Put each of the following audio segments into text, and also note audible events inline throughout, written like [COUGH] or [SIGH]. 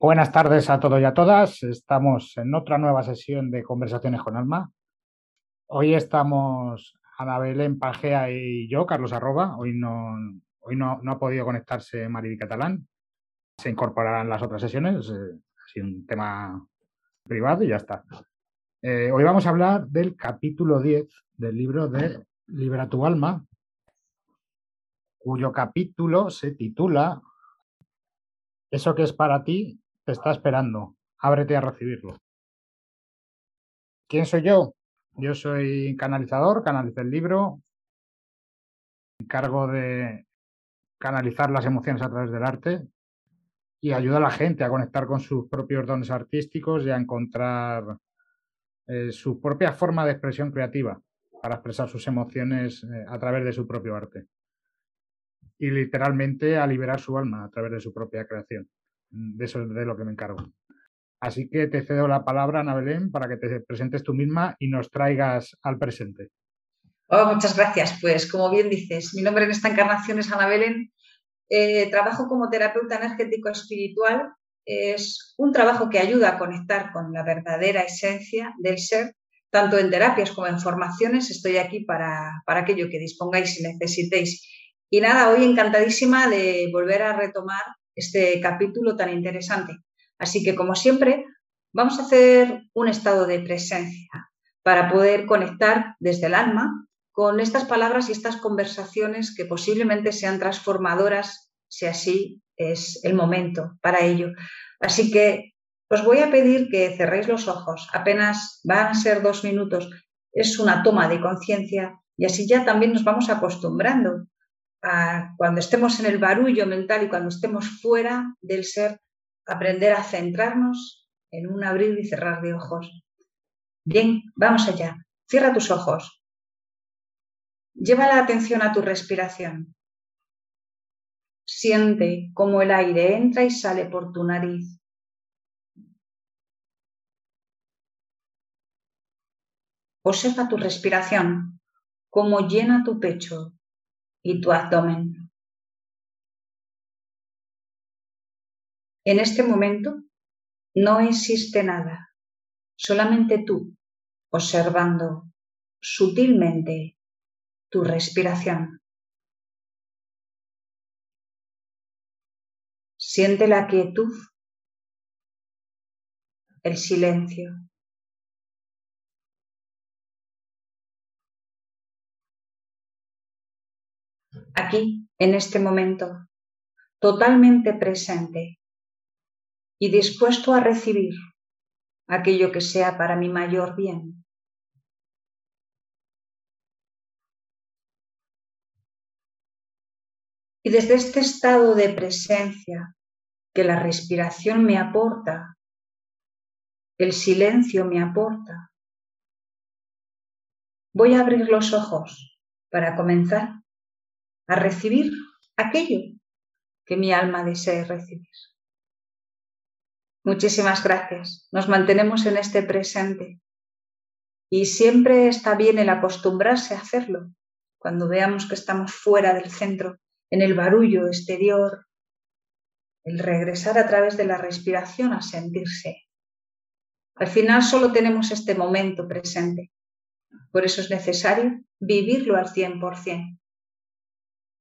Buenas tardes a todos y a todas. Estamos en otra nueva sesión de Conversaciones con Alma. Hoy estamos Ana Belén Pagea y yo, Carlos Arroba. Hoy no, hoy no, ha podido conectarse Mariby Catalán. Se incorporarán las otras sesiones. Eh, ha sido un tema privado y ya está. Eh, hoy vamos a hablar del capítulo 10 del libro de Libera tu alma, cuyo capítulo se titula Eso que es para ti te está esperando. Ábrete a recibirlo. ¿Quién soy yo? Yo soy canalizador, canalizo el libro, encargo de canalizar las emociones a través del arte y ayuda a la gente a conectar con sus propios dones artísticos y a encontrar eh, su propia forma de expresión creativa para expresar sus emociones eh, a través de su propio arte. Y literalmente a liberar su alma a través de su propia creación. De eso es de lo que me encargo. Así que te cedo la palabra, Ana Belén, para que te presentes tú misma y nos traigas al presente. Oh, muchas gracias. Pues como bien dices, mi nombre en esta encarnación es Ana Belén. Eh, trabajo como terapeuta energético espiritual. Es un trabajo que ayuda a conectar con la verdadera esencia del ser, tanto en terapias como en formaciones. Estoy aquí para, para aquello que dispongáis y necesitéis. Y nada, hoy encantadísima de volver a retomar este capítulo tan interesante. Así que, como siempre, vamos a hacer un estado de presencia para poder conectar desde el alma con estas palabras y estas conversaciones que posiblemente sean transformadoras, si así es el momento para ello. Así que os voy a pedir que cerréis los ojos, apenas van a ser dos minutos, es una toma de conciencia y así ya también nos vamos acostumbrando cuando estemos en el barullo mental y cuando estemos fuera del ser, aprender a centrarnos en un abrir y cerrar de ojos. Bien, vamos allá. Cierra tus ojos. Lleva la atención a tu respiración. Siente cómo el aire entra y sale por tu nariz. Observa tu respiración, cómo llena tu pecho y tu abdomen. En este momento no existe nada, solamente tú observando sutilmente tu respiración. Siente la quietud, el silencio. Aquí, en este momento, totalmente presente y dispuesto a recibir aquello que sea para mi mayor bien. Y desde este estado de presencia que la respiración me aporta, el silencio me aporta, voy a abrir los ojos para comenzar a recibir aquello que mi alma desee recibir. Muchísimas gracias. Nos mantenemos en este presente y siempre está bien el acostumbrarse a hacerlo cuando veamos que estamos fuera del centro, en el barullo exterior, el regresar a través de la respiración a sentirse. Al final solo tenemos este momento presente. Por eso es necesario vivirlo al 100%.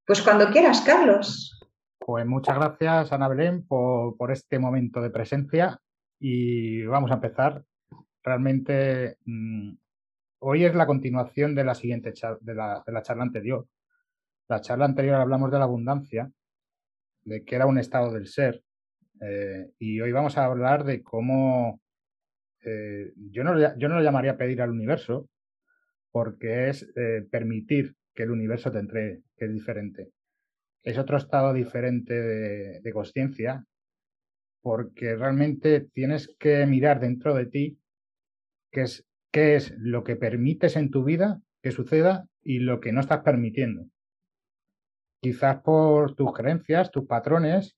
Pues cuando quieras, Carlos. Pues muchas gracias, Ana Belén, por, este momento de presencia y vamos a empezar. Realmente mm, hoy es la continuación de la siguiente de, la, charla anterior. La charla anterior hablamos de la abundancia, de que era un estado del ser, eh, y hoy vamos a hablar de cómo eh, yo, no, yo no lo llamaría pedir al universo, porque es eh, permitir que el universo te entregue, que es diferente. Es otro estado diferente de, de conciencia, porque realmente tienes que mirar dentro de ti qué es, qué es lo que permites en tu vida que suceda y lo que no estás permitiendo. Quizás por tus creencias, tus patrones,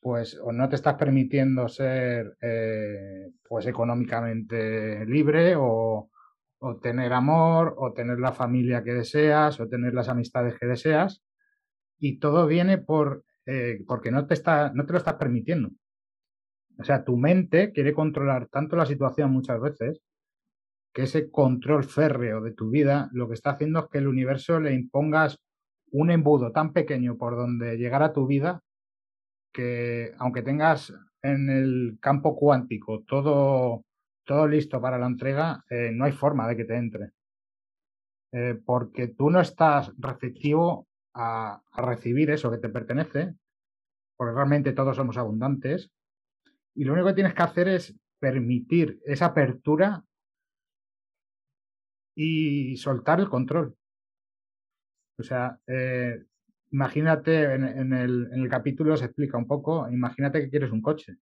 pues o no te estás permitiendo ser eh, pues económicamente libre o, o tener amor, o tener la familia que deseas, o tener las amistades que deseas, y todo viene por, eh, porque no te, está, no te lo estás permitiendo. O sea, tu mente quiere controlar tanto la situación muchas veces que ese control férreo de tu vida lo que está haciendo es que el universo le impongas un embudo tan pequeño por donde llegar a tu vida que aunque tengas en el campo cuántico todo, todo listo para la entrega, eh, no hay forma de que te entre. Eh, porque tú no estás receptivo a, recibir eso que te pertenece, porque realmente todos somos abundantes, y lo único que tienes que hacer es permitir esa apertura y soltar el control. O sea, eh, imagínate, en, el, en, el, capítulo se explica un poco, imagínate que quieres un coche.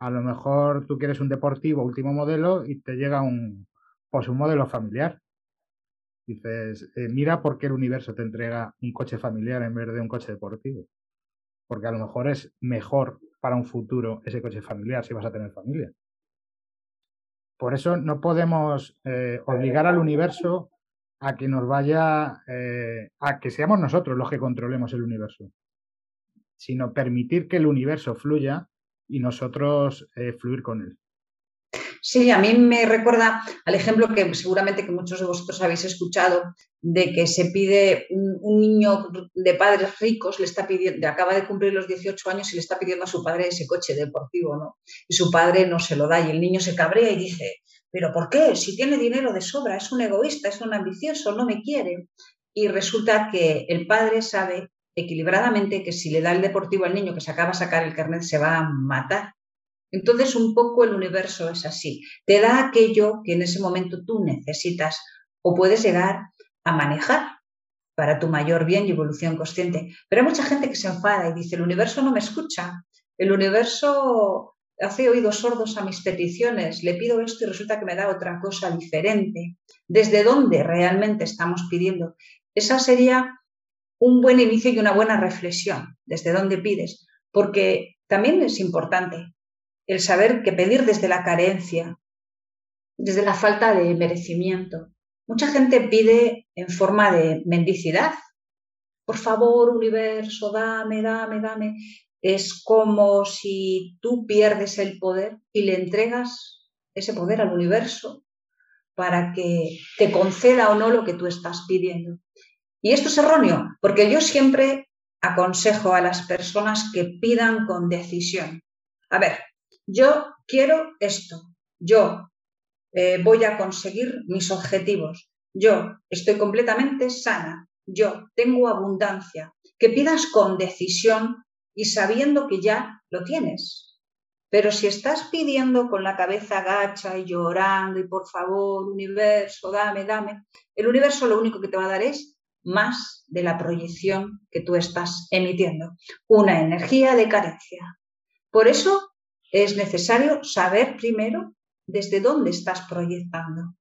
A lo mejor tú quieres un deportivo último modelo y te llega un, pues un modelo familiar. Dices, eh, mira por qué el universo te entrega un coche familiar en vez de un coche deportivo. Porque a lo mejor es mejor para un futuro ese coche familiar si vas a tener familia. Por eso no podemos eh, obligar al universo a que nos vaya, eh, a que seamos nosotros los que controlemos el universo, sino permitir que el universo fluya y nosotros fluir con él. Sí, a mí me recuerda al ejemplo que seguramente que muchos de vosotros habéis escuchado de que se pide un, niño de padres ricos, le está pidiendo, acaba de cumplir los 18 años y le está pidiendo a su padre ese coche deportivo, ¿no? Y su padre no se lo da y el niño se cabrea y dice, pero ¿por qué? Si tiene dinero de sobra, es un egoísta, es un ambicioso, no me quiere. Y resulta que el padre sabe equilibradamente que si le da el deportivo al niño que se acaba de sacar el carnet se va a matar entonces, un poco el universo es así. Te da aquello que en ese momento tú necesitas o puedes llegar a manejar para tu mayor bien y evolución consciente. Pero hay mucha gente que se enfada y dice, el universo no me escucha, el universo hace oídos sordos a mis peticiones, le pido esto y resulta que me da otra cosa diferente. ¿Desde dónde realmente estamos pidiendo? Esa sería un buen inicio y una buena reflexión, desde dónde pides, porque también es importante el saber que pedir desde la carencia, desde la falta de merecimiento. Mucha gente pide en forma de mendicidad. Por favor, universo, dame, dame, dame. Es como si tú pierdes el poder y le entregas ese poder al universo para que te conceda o no lo que tú estás pidiendo. Y esto es erróneo, porque yo siempre aconsejo a las personas que pidan con decisión. A ver, yo quiero esto, yo eh, voy a conseguir mis objetivos, yo estoy completamente sana, yo tengo abundancia, que pidas con decisión y sabiendo que ya lo tienes. Pero si estás pidiendo con la cabeza gacha y llorando y por favor, universo, dame, dame, el universo lo único que te va a dar es más de la proyección que tú estás emitiendo, una energía de carencia. Por eso es necesario saber primero desde dónde estás proyectando.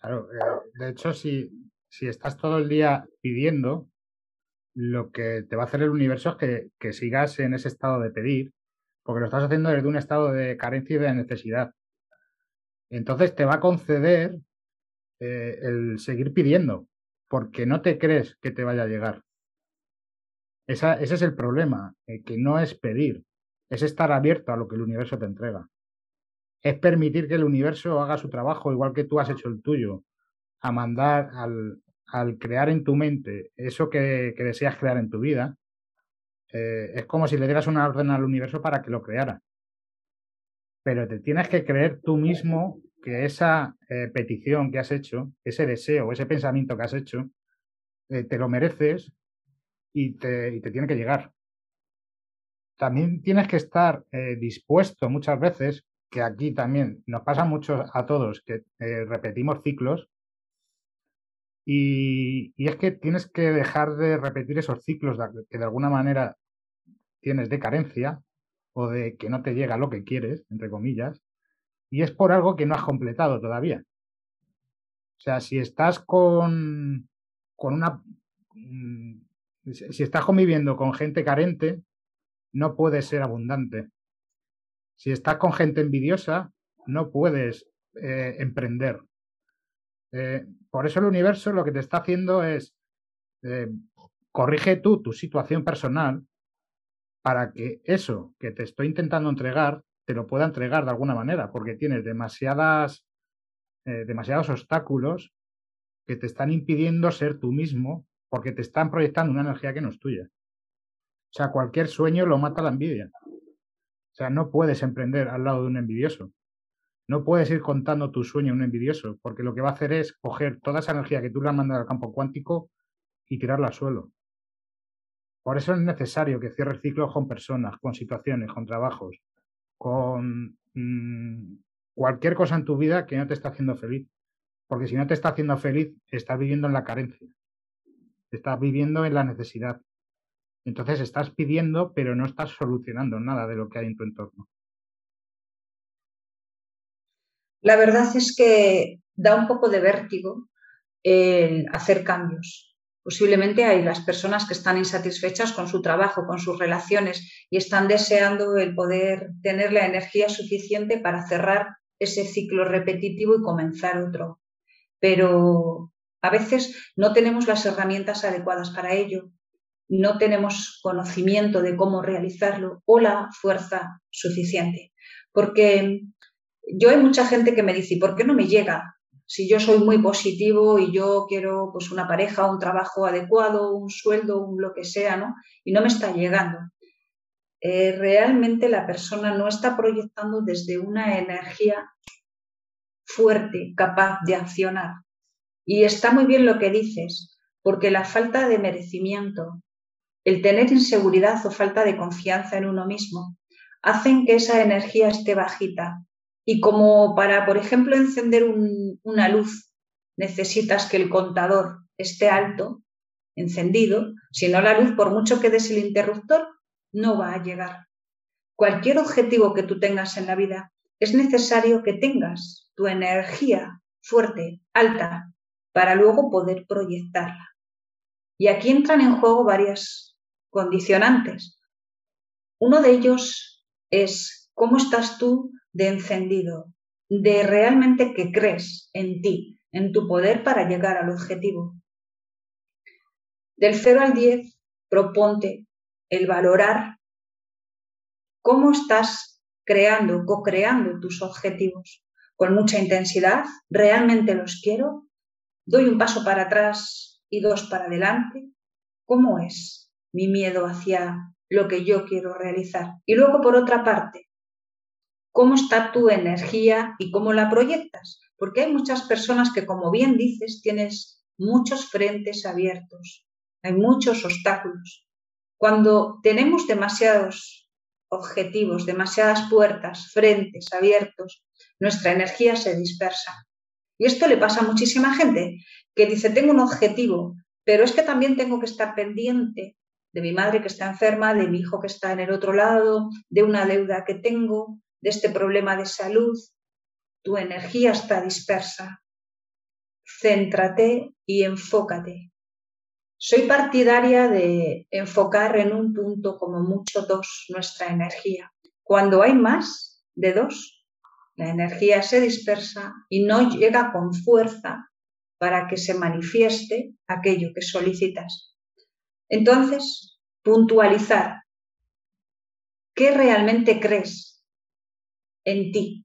Claro, eh, de hecho, si, si estás todo el día pidiendo, lo que te va a hacer el universo es que, que, sigas en ese estado de pedir, porque lo estás haciendo desde un estado de carencia y de necesidad. Entonces te va a conceder eh, el seguir pidiendo, porque no te crees que te vaya a llegar. Esa, ese es el problema, eh, que no es pedir, es estar abierto a lo que el universo te entrega. Es permitir que el universo haga su trabajo igual que tú has hecho el tuyo, a mandar al, crear en tu mente eso que, deseas crear en tu vida. Eh, es como si le dieras una orden al universo para que lo creara. Pero te tienes que creer tú mismo que esa eh, petición que has hecho, ese deseo, ese pensamiento que has hecho, eh, te lo mereces y te, y tiene que llegar. También tienes que estar eh, dispuesto muchas veces, que aquí también nos pasa mucho a todos, que repetimos ciclos, y, es que tienes que dejar de repetir esos ciclos que de alguna manera tienes de carencia o de que no te llega lo que quieres, entre comillas, y es por algo que no has completado todavía. O sea, si estás con, con una... Mm, si estás conviviendo con gente carente, no puedes ser abundante. Si estás con gente envidiosa, no puedes eh, emprender. Eh, por eso el universo lo que te está haciendo es, eh, corrige tú tu situación personal para que eso que te estoy intentando entregar te lo pueda entregar de alguna manera, porque tienes demasiadas, eh, demasiados obstáculos que te están impidiendo ser tú mismo, porque te están proyectando una energía que no es tuya. O sea, cualquier sueño lo mata la envidia. O sea, no puedes emprender al lado de un envidioso. No puedes ir contando tu sueño a un envidioso, porque lo que va a hacer es coger toda esa energía que tú le has mandado al campo cuántico y tirarla al suelo. Por eso es necesario que cierres ciclos con personas, con situaciones, con trabajos, con mm, cualquier cosa en tu vida que no te está haciendo feliz. Porque si no te está haciendo feliz, estás viviendo en la carencia, estás viviendo en la necesidad. Entonces estás pidiendo, pero no estás solucionando nada de lo que hay en tu entorno. La verdad es que da un poco de vértigo el hacer cambios. Posiblemente hay las personas que están insatisfechas con su trabajo, con sus relaciones y están deseando el poder tener la energía suficiente para cerrar ese ciclo repetitivo y comenzar otro. Pero a veces no tenemos las herramientas adecuadas para ello, no tenemos conocimiento de cómo realizarlo o la fuerza suficiente. Porque yo hay mucha gente que me dice, ¿por qué no me llega? Si yo soy muy positivo y yo quiero pues una pareja, un trabajo adecuado, un sueldo, un lo que sea, ¿no? Y no me está llegando. Eh, realmente la persona no está proyectando desde una energía fuerte, capaz de accionar. Y está muy bien lo que dices, porque la falta de merecimiento, el tener inseguridad o falta de confianza en uno mismo, hacen que esa energía esté bajita y como para, por ejemplo, encender una luz, necesitas que el contador esté alto, encendido, si no la luz, por mucho que des el interruptor, no va a llegar. Cualquier objetivo que tú tengas en la vida, es necesario que tengas tu energía fuerte, alta, para luego poder proyectarla. Y aquí entran en juego varias condicionantes. Uno de ellos es cómo estás tú de encendido, de realmente que crees en ti, en tu poder para llegar al objetivo. Del 0 al 10, proponte el valorar cómo estás creando, co-creando tus objetivos. Con mucha intensidad, realmente los quiero, doy un paso para atrás y dos para adelante. ¿Cómo es mi miedo hacia lo que yo quiero realizar? Y luego, por otra parte, cómo está tu energía y cómo la proyectas. Porque hay muchas personas que, como bien dices, tienes muchos frentes abiertos, hay muchos obstáculos. Cuando tenemos demasiados objetivos, demasiadas puertas, frentes abiertos, nuestra energía se dispersa. Y esto le pasa a muchísima gente que dice, tengo un objetivo, pero es que también tengo que estar pendiente de mi madre que está enferma, de mi hijo que está en el otro lado, de una deuda que tengo, de este problema de salud, tu energía está dispersa. Céntrate y enfócate. Soy partidaria de enfocar en un punto como mucho dos nuestra energía. Cuando hay más de dos, la energía se dispersa y no llega con fuerza para que se manifieste aquello que solicitas. Entonces, puntualizar. ¿Qué realmente crees en ti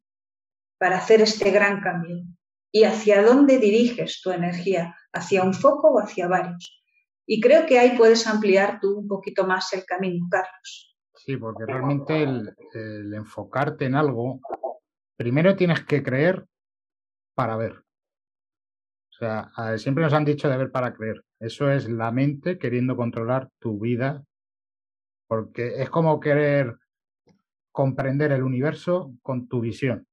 para hacer este gran cambio? ¿Y hacia dónde diriges tu energía? ¿Hacia un foco o hacia varios? Y creo que ahí puedes ampliar tú un poquito más el camino, Carlos. Sí, porque realmente el, enfocarte en algo, primero tienes que creer para ver. O sea, siempre nos han dicho de ver para creer. Eso es la mente queriendo controlar tu vida, porque es como querer comprender el universo con tu visión.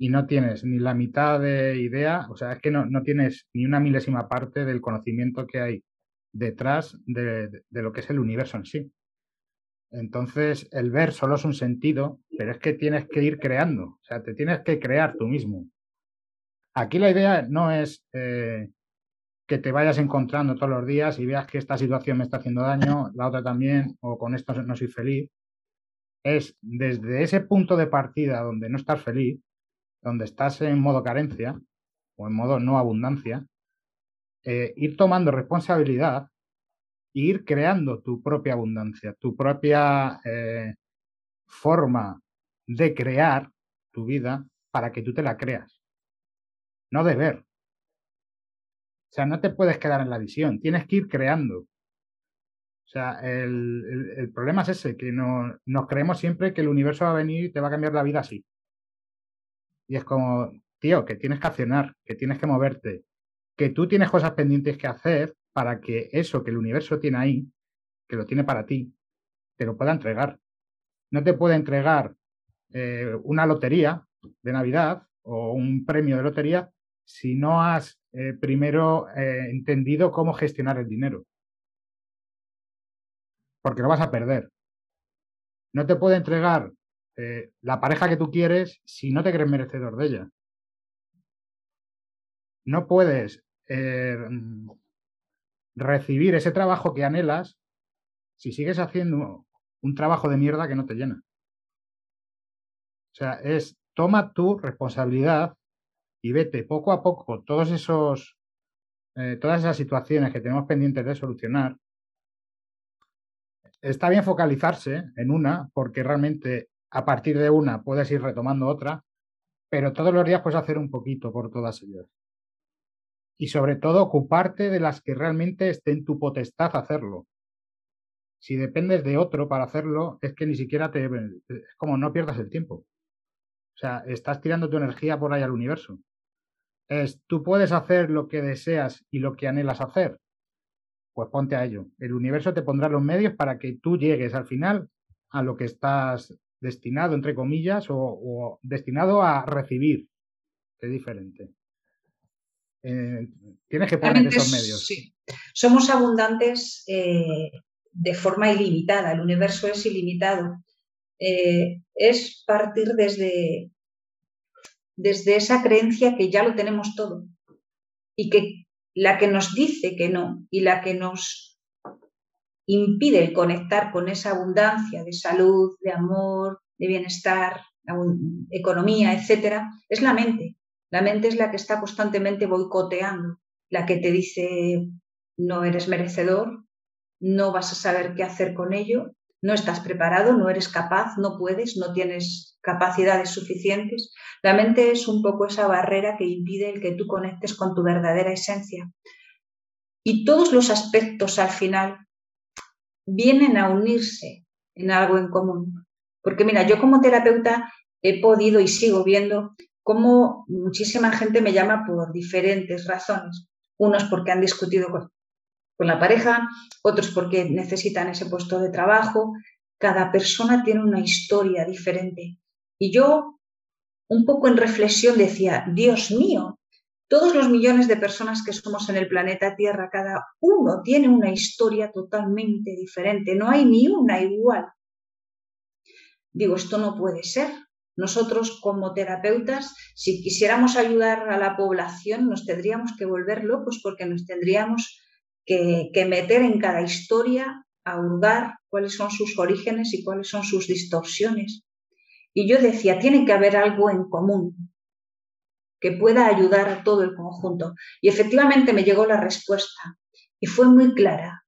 Y no tienes ni la mitad de idea, o sea, es que no, no tienes ni una milésima parte del conocimiento que hay detrás de, de lo que es el universo en sí. Entonces, el ver solo es un sentido, pero es que tienes que ir creando, o sea, te tienes que crear tú mismo. Aquí la idea no es eh, que te vayas encontrando todos los días y veas que esta situación me está haciendo daño, la otra también, o con esto no soy feliz, es desde ese punto de partida donde no estás feliz, donde estás en modo carencia o en modo no abundancia, eh, ir tomando responsabilidad e ir creando tu propia abundancia, tu propia eh, forma de crear tu vida para que tú te la creas, no de ver. O sea, no te puedes quedar en la visión, tienes que ir creando. O sea, el, problema es ese, que no, nos creemos siempre que el universo va a venir y te va a cambiar la vida así. Y es como, tío, que tienes que accionar, que tienes que moverte, que tú tienes cosas pendientes que hacer para que eso que el universo tiene ahí, que lo tiene para ti, te lo pueda entregar. No te puede entregar eh, una lotería de Navidad o un premio de lotería si no has eh, primero eh, entendido cómo gestionar el dinero porque lo vas a perder. No te puede entregar eh, la pareja que tú quieres si no te crees merecedor de ella. No puedes eh, recibir ese trabajo que anhelas si sigues haciendo un trabajo de mierda que no te llena. O sea, es toma tu responsabilidad y vete poco a poco todos esos, eh, todas esas situaciones que tenemos pendientes de solucionar está bien focalizarse en una, porque realmente a partir de una puedes ir retomando otra, pero todos los días puedes hacer un poquito por todas ellas. Y sobre todo ocuparte de las que realmente esté en tu potestad hacerlo. Si dependes de otro para hacerlo, es que ni siquiera te... Es como no pierdas el tiempo. O sea, estás tirando tu energía por ahí al universo. Es, tú puedes hacer lo que deseas y lo que anhelas hacer, pues ponte a ello. El universo te pondrá los medios para que tú llegues al final a lo que estás destinado, entre comillas, o, destinado a recibir. Es diferente. Eh, tienes que poner esos medios. Sí. Somos abundantes eh, de forma ilimitada. El universo es ilimitado. Eh, es partir desde, desde esa creencia que ya lo tenemos todo y que la que nos dice que no y la que nos impide conectar con esa abundancia de salud, de amor, de bienestar, economía, etcétera, es la mente. La mente es la que está constantemente boicoteando, la que te dice no eres merecedor, no vas a saber qué hacer con ello, no estás preparado, no eres capaz, no puedes, no tienes capacidades suficientes. La mente es un poco esa barrera que impide el que tú conectes con tu verdadera esencia. Y todos los aspectos al final vienen a unirse en algo en común. Porque mira, yo como terapeuta he podido y sigo viendo cómo muchísima gente me llama por diferentes razones. Unos porque han discutido con, la pareja, otros porque necesitan ese puesto de trabajo. Cada persona tiene una historia diferente. Y yo, un poco en reflexión, decía, Dios mío, todos los millones de personas que somos en el planeta Tierra, cada uno tiene una historia totalmente diferente, no hay ni una igual. Digo, esto no puede ser. Nosotros como terapeutas, si quisiéramos ayudar a la población, nos tendríamos que volver locos porque nos tendríamos que, meter en cada historia a hurgar cuáles son sus orígenes y cuáles son sus distorsiones. Y yo decía, tiene que haber algo en común que pueda ayudar a todo el conjunto. Y efectivamente me llegó la respuesta y fue muy clara.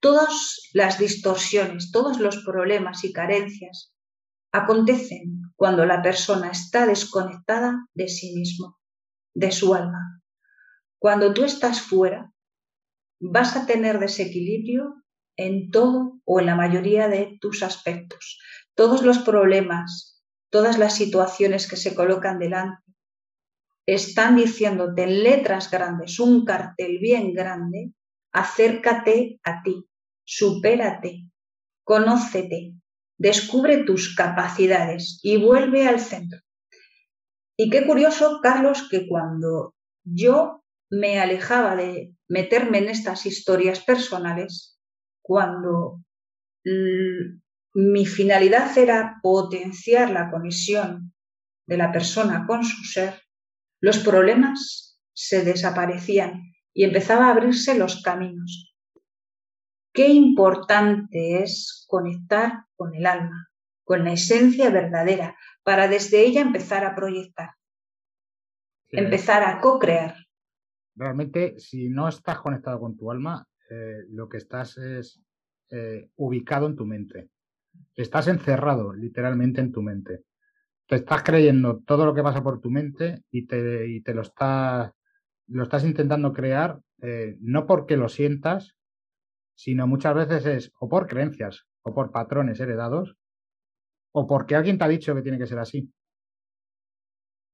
Todas las distorsiones, todos los problemas y carencias acontecen cuando la persona está desconectada de sí mismo, de su alma. Cuando tú estás fuera, vas a tener desequilibrio en todo o en la mayoría de tus aspectos. Todos los problemas, todas las situaciones que se colocan delante, están diciéndote en letras grandes, un cartel bien grande, acércate a ti, supérate, conócete, descubre tus capacidades y vuelve al centro. Y qué curioso, Carlos, que cuando yo me alejaba de meterme en estas historias personales, cuando mi finalidad era potenciar la conexión de la persona con su ser, los problemas se desaparecían y empezaba a abrirse los caminos. Qué importante es conectar con el alma, con la esencia verdadera, para desde ella empezar a proyectar, empezar a co-crear. Realmente, si no estás conectado con tu alma, eh, lo que estás es eh, ubicado en tu mente. Estás encerrado literalmente en tu mente. Te estás creyendo todo lo que pasa por tu mente y te, y te lo, estás, lo estás intentando crear, eh, no porque lo sientas, sino muchas veces es o por creencias o por patrones heredados o porque alguien te ha dicho que tiene que ser así.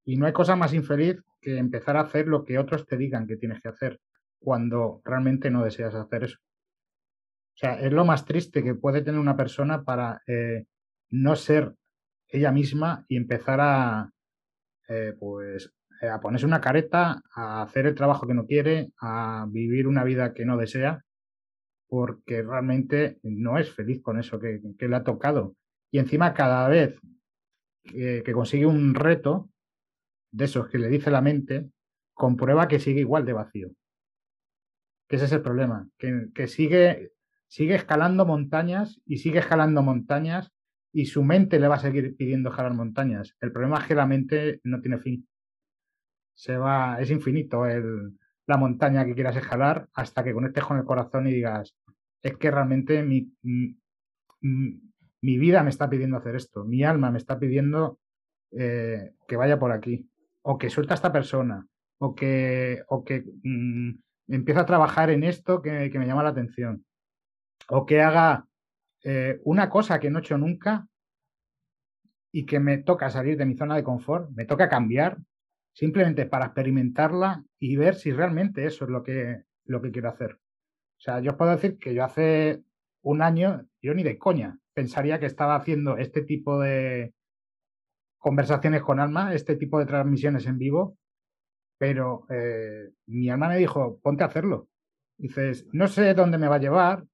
Y no hay cosa más infeliz que empezar a hacer lo que otros te digan que tienes que hacer cuando realmente no deseas hacer eso. O sea, es lo más triste que puede tener una persona para eh, no ser ella misma y empezar a, eh, pues, eh, a ponerse una careta, a hacer el trabajo que no quiere, a vivir una vida que no desea, porque realmente no es feliz con eso que, le ha tocado. Y encima cada vez que, consigue un reto de esos que le dice la mente, comprueba que sigue igual de vacío. Que ese es el problema, que, sigue, sigue escalando montañas y sigue escalando montañas y su mente le va a seguir pidiendo escalar montañas. El problema es que la mente no tiene fin. Se va, es infinito el, la montaña que quieras escalar hasta que conectes con el corazón y digas, es que realmente mi, mi, vida me está pidiendo hacer esto, mi alma me está pidiendo eh, que vaya por aquí, o que suelta a esta persona, o que, o que mm, empieza a trabajar en esto que, me llama la atención, o que haga eh, una cosa que no he hecho nunca y que me toca salir de mi zona de confort, me toca cambiar, simplemente para experimentarla y ver si realmente eso es lo que, lo que quiero hacer. O sea, yo os puedo decir que yo hace un año, yo ni de coña, pensaría que estaba haciendo este tipo de conversaciones con alma, este tipo de transmisiones en vivo, pero eh, mi alma me dijo, ponte a hacerlo. Dices, no sé dónde me va a llevar,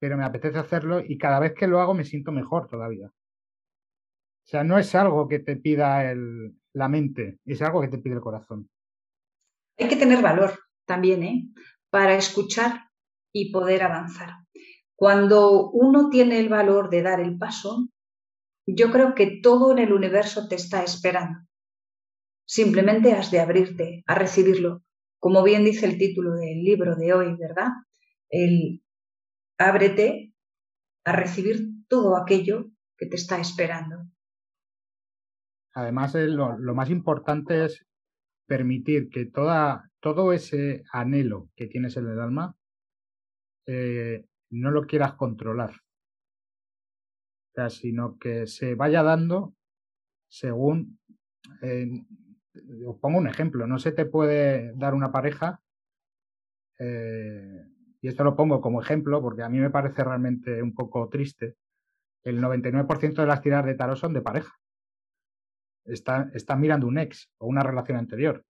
pero me apetece hacerlo y cada vez que lo hago me siento mejor todavía. O sea, no es algo que te pida el, la mente, es algo que te pide el corazón. Hay que tener valor también, ¿eh? Para escuchar y poder avanzar. Cuando uno tiene el valor de dar el paso, yo creo que todo en el universo te está esperando. Simplemente has de abrirte a recibirlo. Como bien dice el título del libro de hoy, ¿verdad? El ábrete a recibir todo aquello que te está esperando. Además, eh, lo, más importante es permitir que toda, todo ese anhelo que tienes en el alma eh, no lo quieras controlar, sino que se vaya dando según... Eh, os pongo un ejemplo, no se te puede dar una pareja, y esto lo pongo como ejemplo porque a mí me parece realmente un poco triste, el 99% de las tiradas de tarot son de pareja está, mirando un ex o una relación anterior.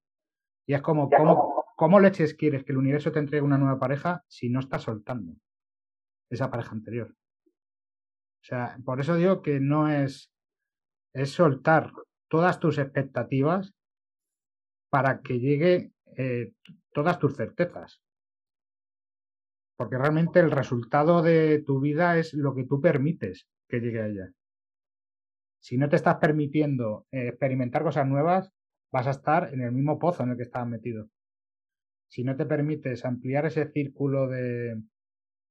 Y es como, ¿cómo, ¿cómo leches quieres que el universo te entregue una nueva pareja si no estás soltando esa pareja anterior? Sea, por eso digo que no es, es soltar todas tus expectativas para que llegue eh, todas tus certezas. Porque realmente el resultado de tu vida es lo que tú permites que llegue a ella si no te estás permitiendo eh, experimentar cosas nuevas, vas a estar en el mismo pozo en el que estabas metido. Si no te permites ampliar ese círculo de,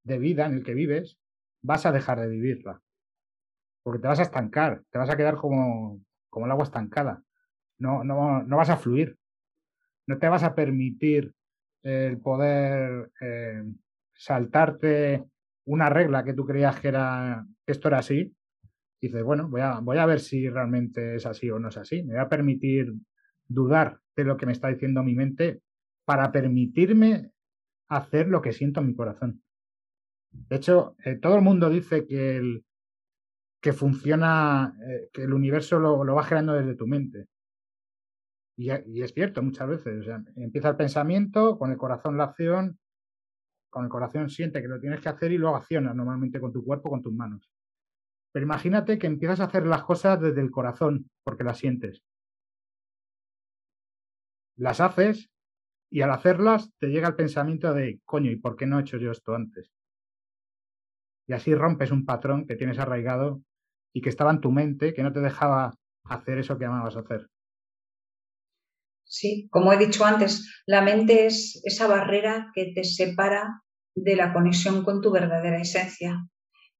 vida en el que vives, vas a dejar de vivirla. Porque te vas a estancar, te vas a quedar como, como el agua estancada. No, no, no vas a fluir. No te vas a permitir el poder eh, saltarte una regla que tú creías que, era, que esto era así dices, bueno, voy a, voy a ver si realmente es así o no es así. Me voy a permitir dudar de lo que me está diciendo mi mente para permitirme hacer lo que siento en mi corazón. De hecho, eh, todo el mundo dice que, el, que funciona, eh, que el universo lo, lo, va generando desde tu mente. Y, y, es cierto muchas veces. O sea, empieza el pensamiento, con el corazón la acción, con el corazón siente que lo tienes que hacer y luego acciona normalmente con tu cuerpo, con tus manos. Pero imagínate que empiezas a hacer las cosas desde el corazón, porque las sientes. Las haces y al hacerlas te llega el pensamiento de, coño, ¿y por qué no he hecho yo esto antes? Y así rompes un patrón que tienes arraigado y que estaba en tu mente, que no te dejaba hacer eso que amabas hacer. Sí, como he dicho antes, la mente es esa barrera que te separa de la conexión con tu verdadera esencia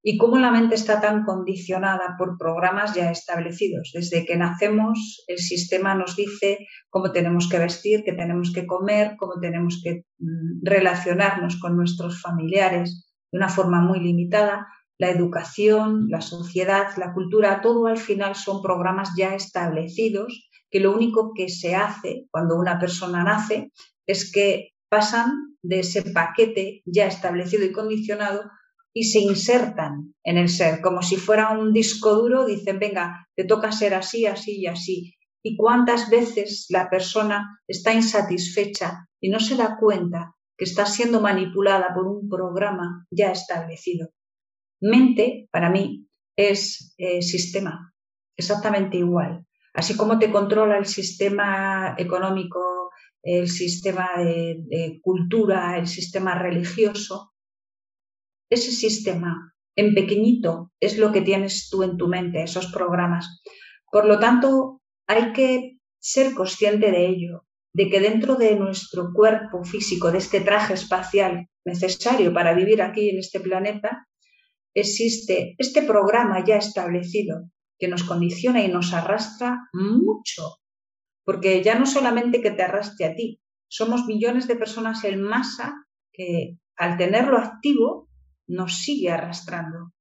y cómo la mente está tan condicionada por programas ya establecidos. Desde que nacemos, el sistema nos dice cómo tenemos que vestir, qué tenemos que comer, cómo tenemos que mm, relacionarnos con nuestros familiares de una forma muy limitada. La educación, la sociedad, la cultura, todo al final son programas ya establecidos que lo único que se hace cuando una persona nace es que pasan de ese paquete ya establecido y condicionado y se insertan en el ser, como si fuera un disco duro, dicen, venga, te toca ser así, así y así. Y cuántas veces la persona está insatisfecha y no se da cuenta que está siendo manipulada por un programa ya establecido. Mente, para mí, es eh, sistema, exactamente igual. Así como te controla el sistema económico, el sistema de cultura, el sistema religioso, ese sistema en pequeñito es lo que tienes tú en tu mente, esos programas. Por lo tanto, hay que ser consciente de ello, de que dentro de nuestro cuerpo físico, de este traje espacial necesario para vivir aquí en este planeta, existe este programa ya establecido que nos condiciona y nos arrastra mucho, porque ya no solamente que te arrastre a ti, somos millones de personas en masa que al tenerlo activo nos sigue arrastrando.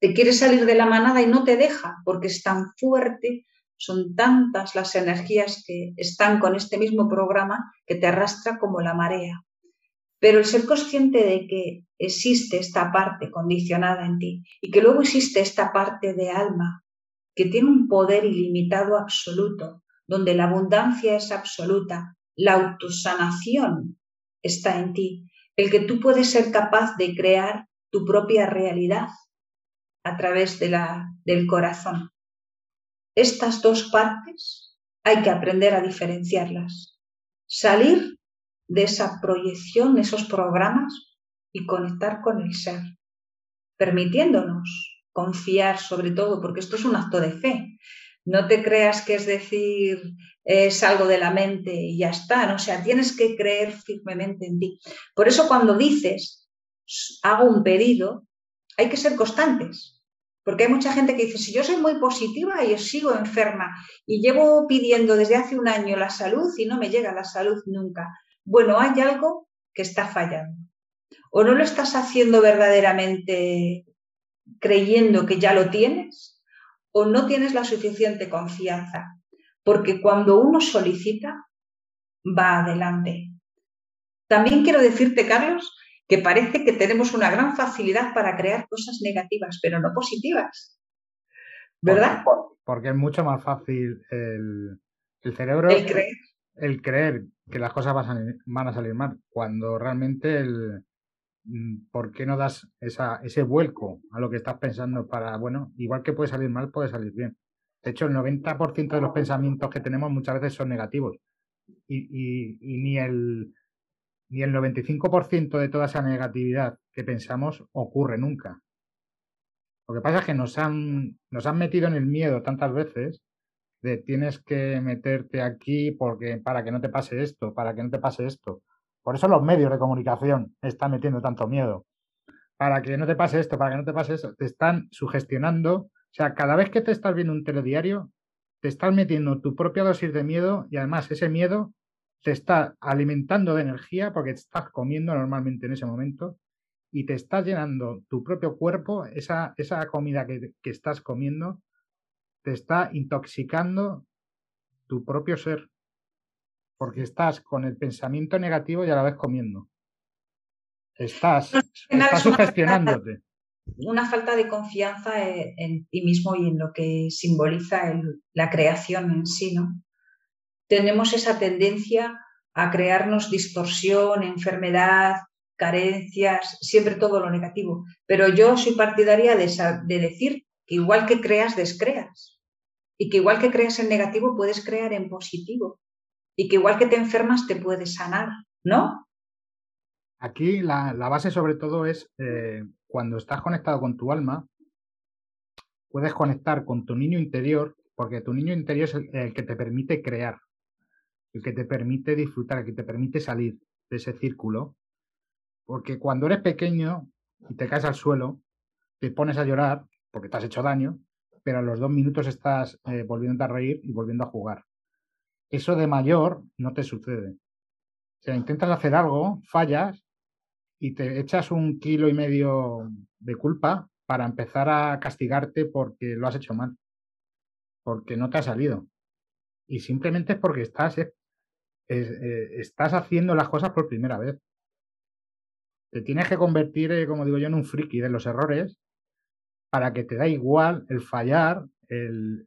Te quiere salir de la manada y no te deja porque es tan fuerte, son tantas las energías que están con este mismo programa que te arrastra como la marea. Pero el ser consciente de que existe esta parte condicionada en ti y que luego existe esta parte de alma que tiene un poder ilimitado absoluto, donde la abundancia es absoluta, la autosanación está en ti el que tú puedes ser capaz de crear tu propia realidad a través de la, del corazón. Estas dos partes hay que aprender a diferenciarlas. Salir de esa proyección, esos programas y conectar con el ser, permitiéndonos confiar sobre todo, porque esto es un acto de fe. No te creas que es decir, es algo de la mente y ya está, ¿no? o sea, tienes que creer firmemente en ti. Por eso cuando dices, hago un pedido, hay que ser constantes, porque hay mucha gente que dice, si yo soy muy positiva y sigo enferma y llevo pidiendo desde hace un año la salud y no me llega la salud nunca, bueno, hay algo que está fallando. O no lo estás haciendo verdaderamente creyendo que ya lo tienes, o no tienes la suficiente confianza porque cuando uno solicita, va adelante. También quiero decirte, Carlos, que parece que tenemos una gran facilidad para crear cosas negativas, pero no positivas. ¿Verdad? Porque, es mucho más fácil el, cerebro. El creer. El creer que las cosas van a, salir mal, cuando realmente el. Mm, ¿Por qué no das ese vuelco a lo que estás pensando para, bueno, igual que puede salir mal, puede salir bien? De hecho, el 90% de los pensamientos que tenemos muchas veces son negativos. Y, ni, el, ni el 95% de toda esa negatividad que pensamos ocurre nunca. Lo que pasa es que nos han, nos han metido en el miedo tantas veces de tienes que meterte aquí porque, para que no te pase esto, para que no te pase esto. Por eso los medios de comunicación están metiendo tanto miedo. Para que no te pase esto, para que no te pase eso. Te están sugestionando o sea, cada vez que te estás viendo un telediario, te estás metiendo tu propia dosis de miedo y además ese miedo te está alimentando de energía porque te estás comiendo normalmente en ese momento y te estás llenando tu propio cuerpo, esa, esa comida que, que estás comiendo, te está intoxicando tu propio ser porque estás con el pensamiento negativo y a la vez comiendo. Estás, estás sugestionándote una falta de confianza e, en, ti mismo y en lo que simboliza la creación en sí, ¿no? Tenemos esa tendencia a crearnos distorsión, enfermedad, carencias, siempre todo lo negativo. Pero yo soy partidaria de, de decir que igual que creas, descreas. Y que igual que creas en negativo, puedes crear en positivo. Y que igual que te enfermas, te puedes sanar, ¿no? Aquí la, base sobre todo es eh, cuando estás conectado con tu alma, puedes conectar con tu niño interior, porque tu niño interior es el, que te permite crear, el que te permite disfrutar, el que te permite salir de ese círculo. Porque cuando eres pequeño y te caes al suelo, te pones a llorar porque te has hecho daño, pero a los dos minutos estás eh, volviendo a reír y volviendo a jugar. Eso de mayor no te sucede. O sea, intentas hacer algo, fallas y te echas un kilo y medio de culpa para empezar a castigarte porque lo has hecho mal, porque no te ha salido. Y simplemente es porque estás, eh, estás haciendo las cosas por primera vez. Te tienes que convertir, eh, como digo yo, en un friki de los errores para que te da igual el fallar, el,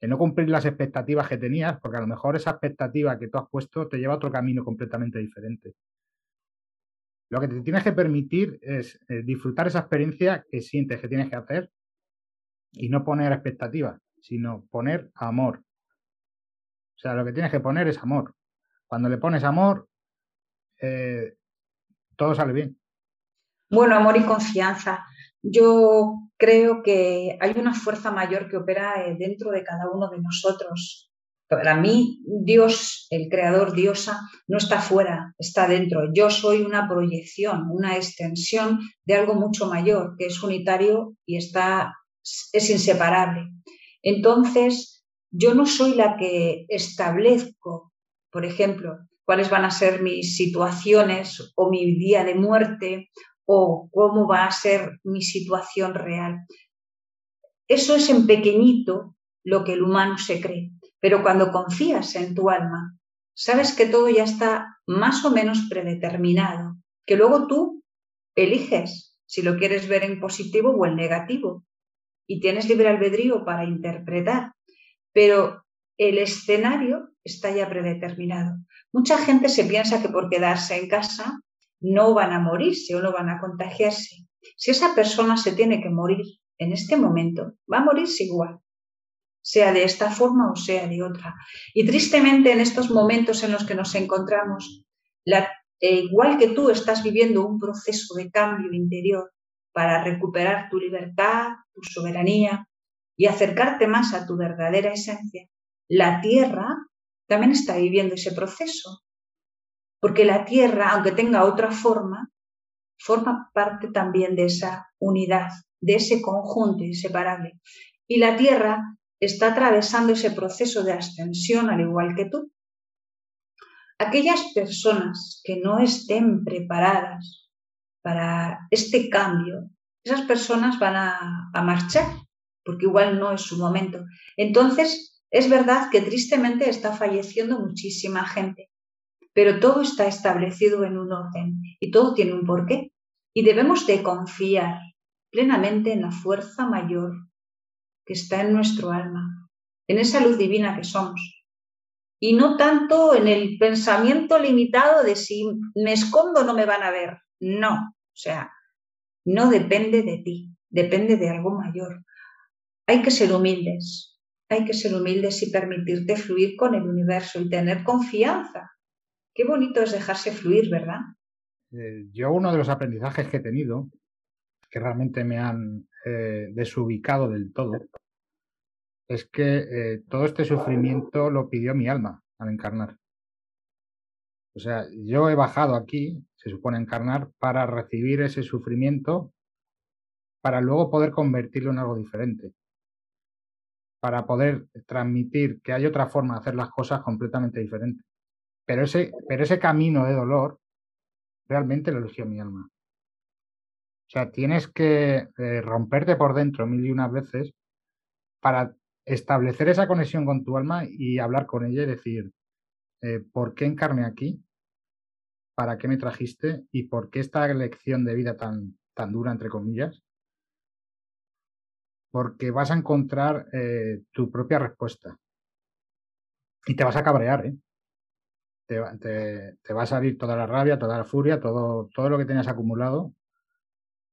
no cumplir las expectativas que tenías, porque a lo mejor esa expectativa que tú has puesto te lleva a otro camino completamente diferente. Lo que te tienes que permitir es eh, disfrutar esa experiencia que sientes que tienes que hacer y no poner expectativas, sino poner amor. O sea, lo que tienes que poner es amor. Cuando le pones amor, eh, todo sale bien. Bueno, amor y confianza. Yo creo que hay una fuerza mayor que opera eh, dentro de cada uno de nosotros. Para mí, Dios, el creador, diosa, no está fuera, está dentro. Yo soy una proyección, una extensión de algo mucho mayor, que es unitario y está, es inseparable. Entonces, yo no soy la que establezco, por ejemplo, cuáles van a ser mis situaciones o mi día de muerte o cómo va a ser mi situación real. Eso es en pequeñito lo que el humano se cree, pero cuando confías en tu alma, sabes que todo ya está más o menos predeterminado, que luego tú eliges si lo quieres ver en positivo o en negativo y tienes libre albedrío para interpretar, pero el escenario está ya predeterminado. Mucha gente se piensa que por quedarse en casa no van a morirse o no van a contagiarse. Si esa persona se tiene que morir en este momento, va a morirse igual, sea de esta forma o sea de otra. Y tristemente en estos momentos en los que nos encontramos, e igual que tú estás viviendo un proceso de cambio interior para recuperar tu libertad, tu soberanía y acercarte más a tu verdadera esencia, la Tierra también está viviendo ese proceso porque la Tierra, aunque tenga otra forma, forma parte también de esa unidad, de ese conjunto inseparable. Y la Tierra está atravesando ese proceso de ascensión al igual que tú. Aquellas personas que no estén preparadas para este cambio, esas personas van a, a marchar, porque igual no es su momento. Entonces, es verdad que tristemente está falleciendo muchísima gente pero todo está establecido en un orden y todo tiene un porqué. Y debemos de confiar plenamente en la fuerza mayor que está en nuestro alma, en esa luz divina que somos. Y no tanto en el pensamiento limitado de si me escondo no me van a ver. No, o sea, no depende de ti, depende de algo mayor. Hay que ser humildes, hay que ser humildes y permitirte fluir con el universo y tener confianza Qué bonito es dejarse fluir, ¿verdad? Eh, yo uno de los aprendizajes que he tenido, que realmente me han eh, desubicado del todo, es que eh, todo este sufrimiento lo pidió mi alma al encarnar. O sea, yo he bajado aquí, se supone encarnar, para recibir ese sufrimiento, para luego poder convertirlo en algo diferente, para poder transmitir que hay otra forma de hacer las cosas completamente diferente. Pero ese, pero ese camino de dolor realmente lo eligió mi alma. O sea, tienes que eh, romperte por dentro mil y unas veces para establecer esa conexión con tu alma y hablar con ella y decir, eh, ¿por qué encarné aquí? ¿Para qué me trajiste? ¿Y por qué esta lección de vida tan, tan dura, entre comillas? Porque vas a encontrar eh, tu propia respuesta. Y te vas a cabrear, ¿eh? Te, va a salir toda la rabia, toda la furia, todo, todo lo que tenías acumulado,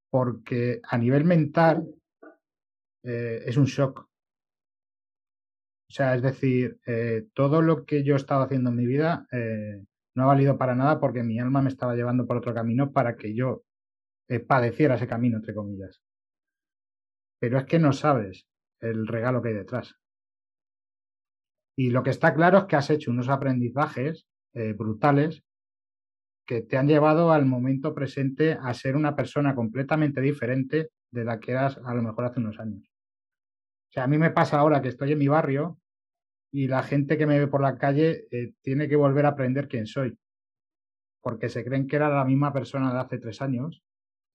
porque a nivel mental eh, es un shock. O sea, es decir, eh, todo lo que yo he estado haciendo en mi vida eh, no ha valido para nada porque mi alma me estaba llevando por otro camino para que yo padeciera ese camino, entre comillas. Pero es que no sabes el regalo que hay detrás. Y lo que está claro es que has hecho unos aprendizajes eh, brutales que te han llevado al momento presente a ser una persona completamente diferente de la que eras a lo mejor hace unos años. O sea, a mí me pasa ahora que estoy en mi barrio y la gente que me ve por la calle eh, tiene que volver a aprender quién soy, porque se creen que era la misma persona de hace tres años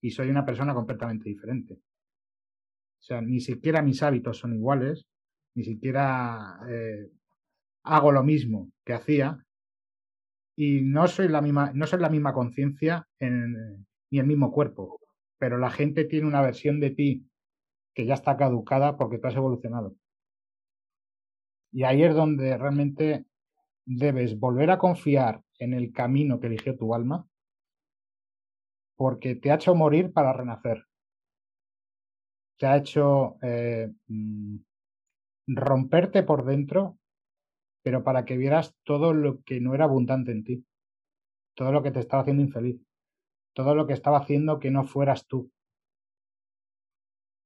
y soy una persona completamente diferente. O sea, ni siquiera mis hábitos son iguales, ni siquiera eh, hago lo mismo que hacía y no soy la misma, no soy la misma conciencia ni el mismo cuerpo, pero la gente tiene una versión de ti que ya está caducada porque tú has evolucionado. Y ahí es donde realmente debes volver a confiar en el camino que eligió tu alma, porque te ha hecho morir para renacer. Te ha hecho eh, mm, romperte por dentro pero para que vieras todo lo que no era abundante en ti, todo lo que te estaba haciendo infeliz, todo lo que estaba haciendo que no fueras tú.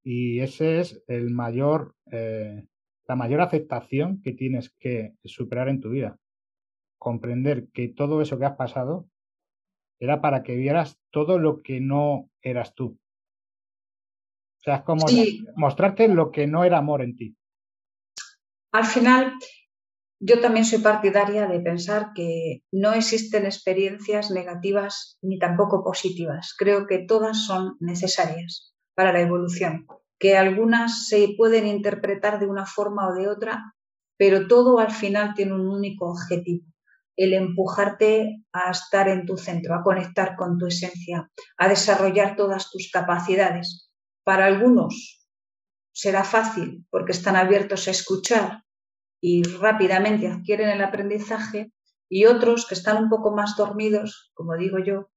Y ese es el mayor, eh, la mayor aceptación que tienes que superar en tu vida. Comprender que todo eso que has pasado era para que vieras todo lo que no eras tú. O sea, es como mostrarte lo que no era amor en ti. Al final, yo también soy partidaria de pensar que no existen experiencias negativas ni tampoco positivas. Creo que todas son necesarias para la evolución, que algunas se pueden interpretar de una forma o de otra, pero todo al final tiene un único objetivo, el empujarte a estar en tu centro, a conectar con tu esencia, a desarrollar todas tus capacidades. Para algunos será fácil porque están abiertos a escuchar y rápidamente adquieren el aprendizaje y otros que están un poco más dormidos, como digo yo,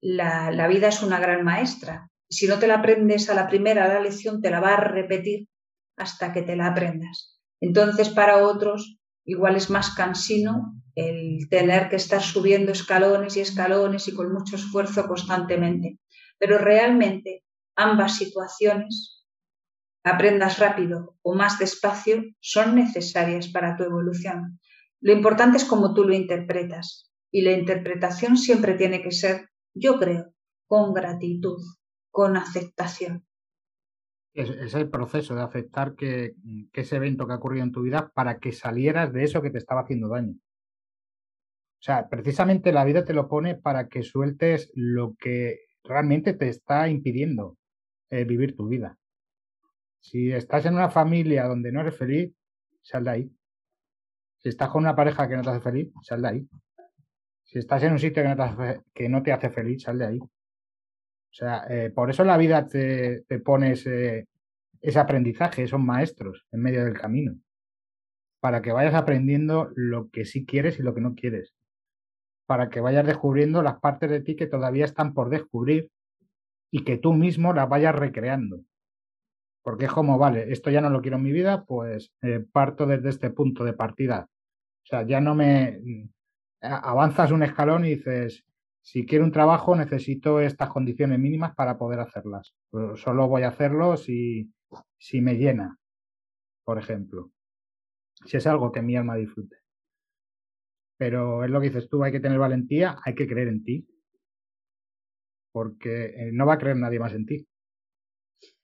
la, la vida es una gran maestra. Si no te la aprendes a la primera, la lección te la va a repetir hasta que te la aprendas. Entonces, para otros, igual es más cansino el tener que estar subiendo escalones y escalones y con mucho esfuerzo constantemente. Pero realmente ambas situaciones aprendas rápido o más despacio, son necesarias para tu evolución. Lo importante es cómo tú lo interpretas y la interpretación siempre tiene que ser, yo creo, con gratitud, con aceptación. Es, el proceso de aceptar que, ese evento que ha ocurrido en tu vida para que salieras de eso que te estaba haciendo daño. O sea, precisamente la vida te lo pone para que sueltes lo que realmente te está impidiendo eh, vivir tu vida. Si estás en una familia donde no eres feliz, sal de ahí. Si estás con una pareja que no te hace feliz, sal de ahí. Si estás en un sitio que no te hace, feliz, sal de ahí. O sea, eh, por eso la vida te, te pone ese, ese aprendizaje, esos maestros en medio del camino, para que vayas aprendiendo lo que sí quieres y lo que no quieres, para que vayas descubriendo las partes de ti que todavía están por descubrir y que tú mismo las vayas recreando. Porque es como, vale, esto ya no lo quiero en mi vida, pues eh, parto desde este punto de partida. O sea, ya no me mm, avanzas un escalón y dices, si quiero un trabajo necesito estas condiciones mínimas para poder hacerlas. solo voy a hacerlo si, si me llena, por ejemplo. Si es algo que mi alma disfrute. Pero es lo que dices tú, hay que tener valentía, hay que creer en ti. Porque eh, no va a creer nadie más en ti.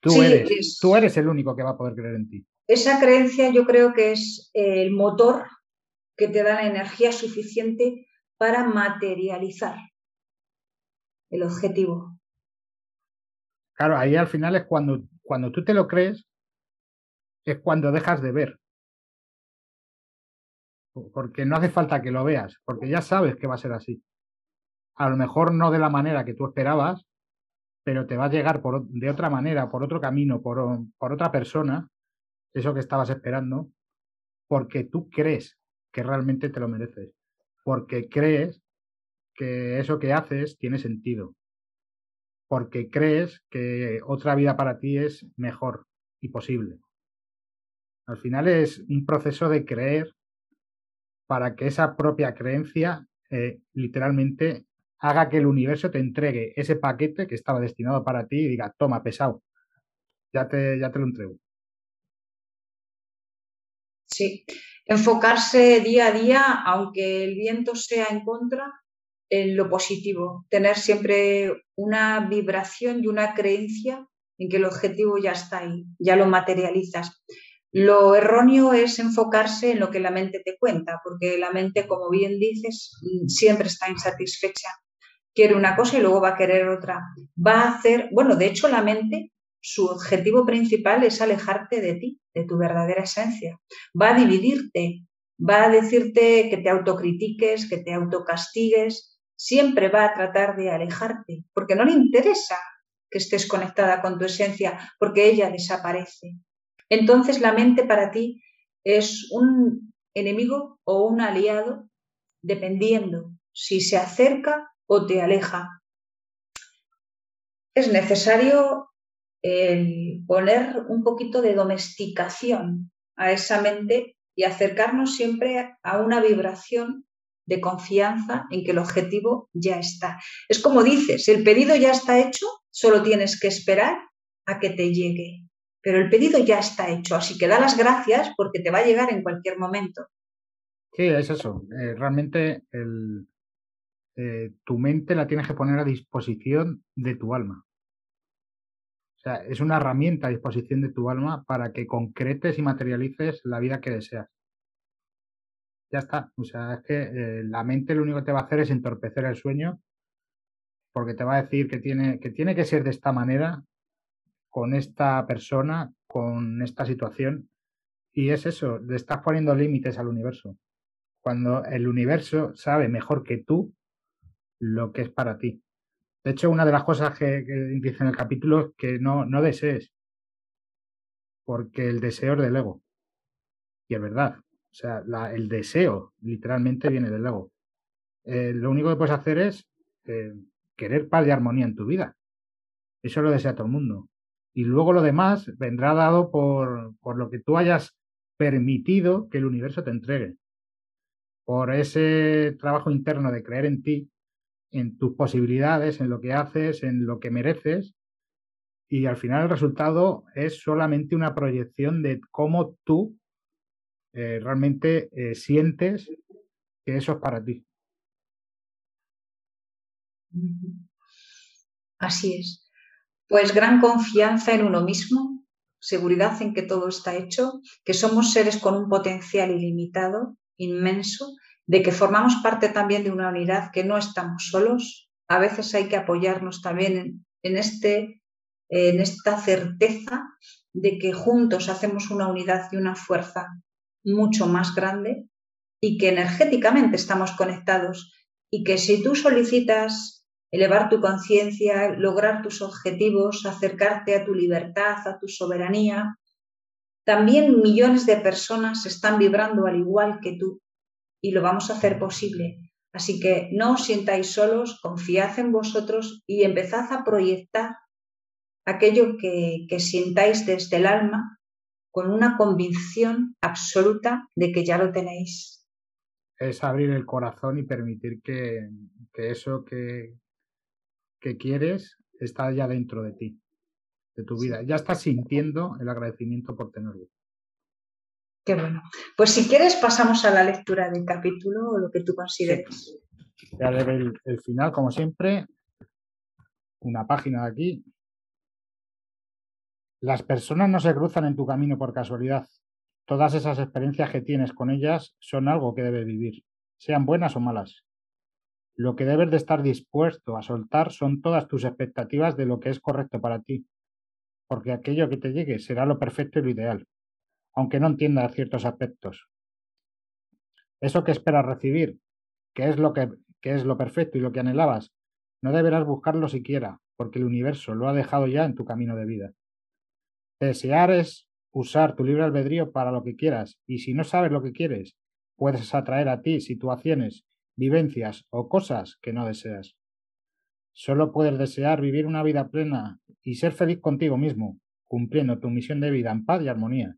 Tú, eres, tú eres el único que va a poder creer en ti. Esa creencia yo creo que es el motor que te da la energía suficiente para materializar el objetivo. Claro, ahí al final es cuando, cuando tú te lo crees, es cuando dejas de ver. Porque no hace falta que lo veas, porque ya sabes que va a ser así. A lo mejor no de la manera que tú esperabas, pero te va a llegar por, de otra manera, por otro camino, por, por otra persona, eso que estabas esperando, porque tú crees que realmente te lo mereces, porque crees que eso que haces tiene sentido, porque crees que otra vida para ti es mejor y posible. Al final es un proceso de creer para que esa propia creencia eh, literalmente haga que el universo te entregue ese paquete que estaba destinado para ti y diga, toma, pesado, ya te, ya te lo entrego. Sí, enfocarse día a día, aunque el viento sea en contra, en lo positivo, tener siempre una vibración y una creencia en que el objetivo ya está ahí, ya lo materializas. Lo erróneo es enfocarse en lo que la mente te cuenta, porque la mente, como bien dices, siempre está insatisfecha. Quiere una cosa y luego va a querer otra. Va a hacer, bueno, de hecho la mente, su objetivo principal es alejarte de ti, de tu verdadera esencia. Va a dividirte, va a decirte que te autocritiques, que te autocastigues, siempre va a tratar de alejarte, porque no le interesa que estés conectada con tu esencia, porque ella desaparece. Entonces la mente para ti es un enemigo o un aliado dependiendo si se acerca o te aleja. Es necesario poner un poquito de domesticación a esa mente y acercarnos siempre a una vibración de confianza en que el objetivo ya está. Es como dices, el pedido ya está hecho, solo tienes que esperar a que te llegue. Pero el pedido ya está hecho, así que da las gracias porque te va a llegar en cualquier momento. Sí, es eso. Eh, realmente el, eh, tu mente la tienes que poner a disposición de tu alma. O sea, es una herramienta a disposición de tu alma para que concretes y materialices la vida que deseas. Ya está. O sea, es que eh, la mente lo único que te va a hacer es entorpecer el sueño porque te va a decir que tiene, que tiene que ser de esta manera, con esta persona, con esta situación. Y es eso, le estás poniendo límites al universo. Cuando el universo sabe mejor que tú lo que es para ti. De hecho, una de las cosas que, dice en el capítulo es que no, no desees, porque el deseo es del ego. Y es verdad. O sea, el deseo literalmente viene del ego. Eh, lo único que puedes hacer es eh, querer paz y armonía en tu vida. Eso lo desea todo el mundo. Y luego lo demás vendrá dado por, por lo que tú hayas permitido que el universo te entregue. Por ese trabajo interno de creer en ti, en tus posibilidades, en lo que haces, en lo que mereces. Y al final el resultado es solamente una proyección de cómo tú eh, realmente eh, sientes que eso es para ti. Así es. Pues gran confianza en uno mismo, seguridad en que todo está hecho, que somos seres con un potencial ilimitado, inmenso, de que formamos parte también de una unidad, que no estamos solos. A veces hay que apoyarnos también en, este, en esta certeza de que juntos hacemos una unidad y una fuerza mucho más grande y que energéticamente estamos conectados y que si tú solicitas elevar tu conciencia, lograr tus objetivos, acercarte a tu libertad, a tu soberanía, también millones de personas están vibrando al igual que tú y lo vamos a hacer posible. Así que no os sintáis solos, confiad en vosotros y empezad a proyectar aquello que, que sintáis desde el alma con una convicción absoluta de que ya lo tenéis. Es abrir el corazón y permitir que, eso que, que quieres está ya dentro de ti, de tu vida. Ya estás sintiendo el agradecimiento por tenerlo. Qué bueno. Pues si quieres pasamos a la lectura del capítulo o lo que tú consideres. Ya el, el final, como siempre. Una página de aquí. Las personas no se cruzan en tu camino por casualidad. Todas esas experiencias que tienes con ellas son algo que debes vivir, sean buenas o malas. Lo que debes de estar dispuesto a soltar son todas tus expectativas de lo que es correcto para ti, porque aquello que te llegue será lo perfecto y lo ideal aunque no entiendas ciertos aspectos. Eso que esperas recibir, que es lo que, es lo perfecto y lo que anhelabas, no deberás buscarlo siquiera, porque el universo lo ha dejado ya en tu camino de vida. Desear es usar tu libre albedrío para lo que quieras, y si no sabes lo que quieres, puedes atraer a ti situaciones, vivencias o cosas que no deseas. Solo puedes desear vivir una vida plena y ser feliz contigo mismo, cumpliendo tu misión de vida en paz y armonía,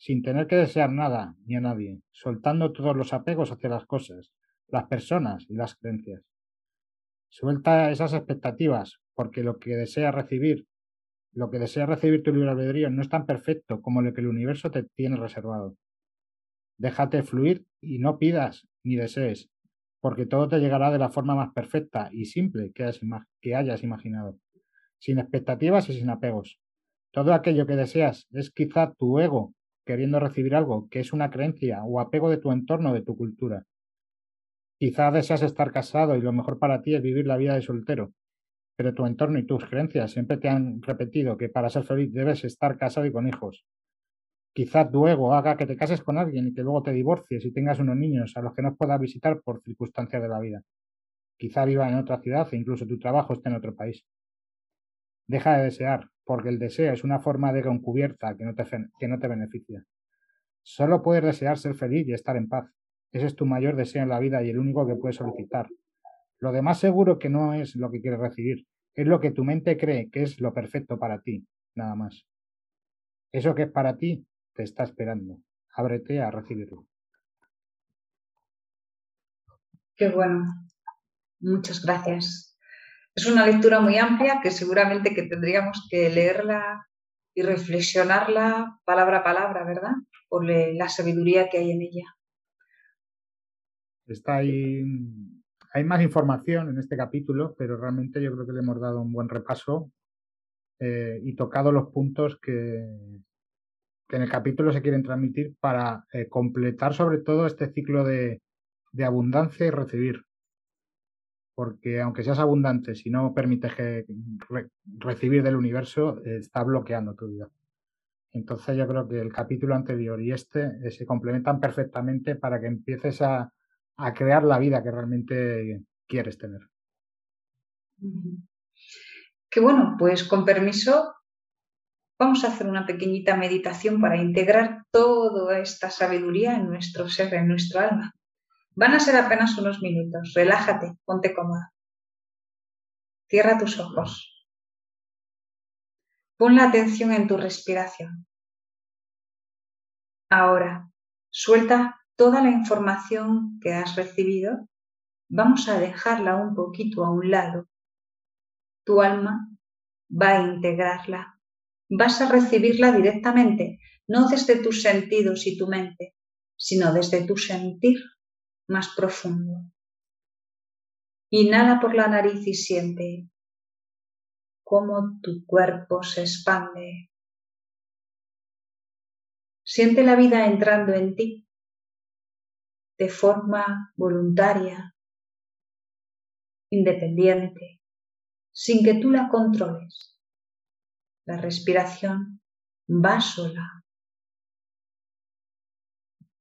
sin tener que desear nada ni a nadie, soltando todos los apegos hacia las cosas, las personas y las creencias. Suelta esas expectativas, porque lo que desea recibir, lo que desea recibir tu libre no es tan perfecto como lo que el universo te tiene reservado. Déjate fluir y no pidas ni desees. porque todo te llegará de la forma más perfecta y simple que hayas, imaginado, sin expectativas y sin apegos. Todo aquello que deseas es quizá tu ego queriendo recibir algo que es una creencia o apego de tu entorno, de tu cultura. Quizá deseas estar casado y lo mejor para ti es vivir la vida de soltero, pero tu entorno y tus creencias siempre te han repetido que para ser feliz debes estar casado y con hijos. Quizá tu ego haga que te cases con alguien y que luego te divorcies y tengas unos niños a los que no puedas visitar por circunstancias de la vida. Quizá viva en otra ciudad e incluso tu trabajo esté en otro país. Deja de desear, porque el deseo es una forma de encubierta que no te, que no te beneficia. Solo puedes desear ser feliz y estar en paz. Ese es tu mayor deseo en la vida y el único que puedes solicitar. Lo demás seguro que no es lo que quieres recibir, es lo que tu mente cree que es lo perfecto para ti, nada más. Eso que es para ti te está esperando. Ábrete a recibirlo. Qué bueno. Muchas gracias. Es una lectura muy amplia que seguramente que tendríamos que leerla y reflexionarla palabra a palabra, ¿verdad? Por la sabiduría que hay en ella. Está ahí, hay más información en este capítulo, pero realmente yo creo que le hemos dado un buen repaso eh, y tocado los puntos que, en el capítulo se quieren transmitir para eh, completar sobre todo este ciclo de, abundancia y recibir. Porque aunque seas abundante, si no permites que, recibir del universo, está bloqueando tu vida. Entonces yo creo que el capítulo anterior y este eh, se complementan perfectamente para que empieces a, a crear la vida que realmente quieres tener. Qué bueno, pues con permiso Vamos a hacer una pequeñita meditación para integrar toda esta sabiduría en nuestro ser, en nuestro alma. Van a ser apenas unos minutos. Relájate, ponte cómoda. Cierra tus ojos. Pon la atención en tu respiración. Ahora, suelta toda la información que has recibido. Vamos a dejarla un poquito a un lado. Tu alma va a integrarla vas a recibirla directamente, no desde tus sentidos y tu mente, sino desde tu sentir más profundo. Inhala por la nariz y siente cómo tu cuerpo se expande. Siente la vida entrando en ti de forma voluntaria, independiente, sin que tú la controles. La respiración va sola.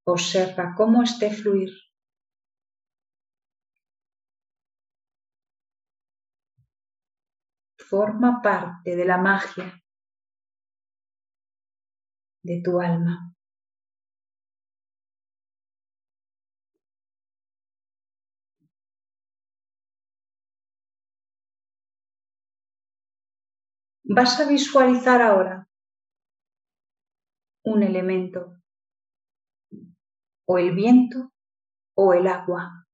Observa cómo esté fluir. Forma parte de la magia de tu alma. vas a visualizar ahora un elemento, o el viento o el agua.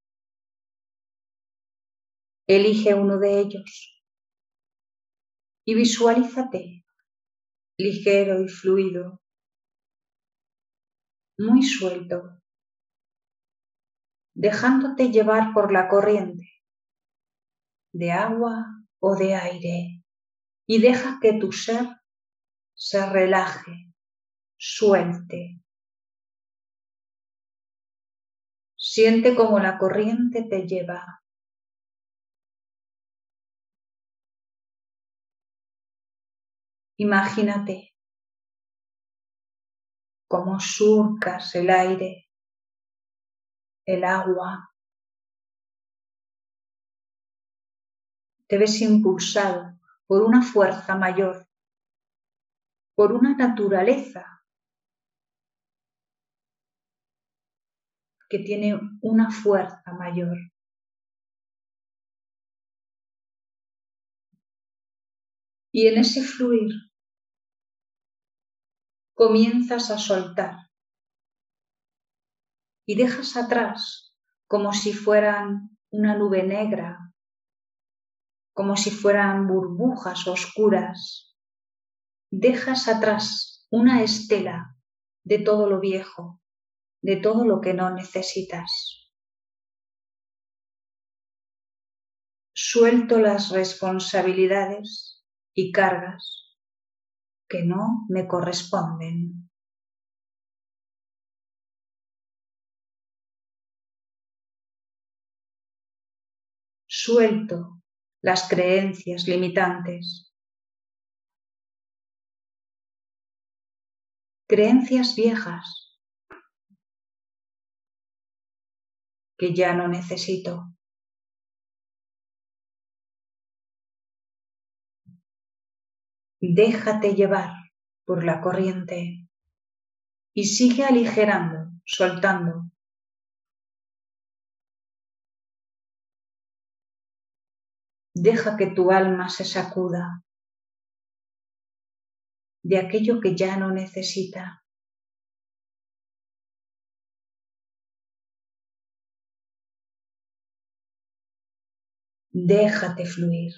Elige uno de ellos y visualízate ligero y fluido, muy suelto, dejándote llevar por la corriente de agua o de aire y deja que tu ser se relaje, suelte. Siente como la corriente te lleva. Imagínate cómo surcas el aire, el agua. Te ves impulsado por una fuerza mayor, por una naturaleza que tiene una fuerza mayor. Y en ese fluir comienzas a soltar y dejas atrás como si fueran una nube negra como si fueran burbujas oscuras. Dejas atrás una estela de todo lo viejo, de todo lo que no necesitas. suelto las responsabilidades y cargas que no me corresponden. Suelto las creencias limitantes. Creencias viejas que ya no necesito. Déjate llevar por la corriente y sigue aligerando, soltando. Deja que tu alma se sacuda de aquello que ya no necesita. Déjate fluir.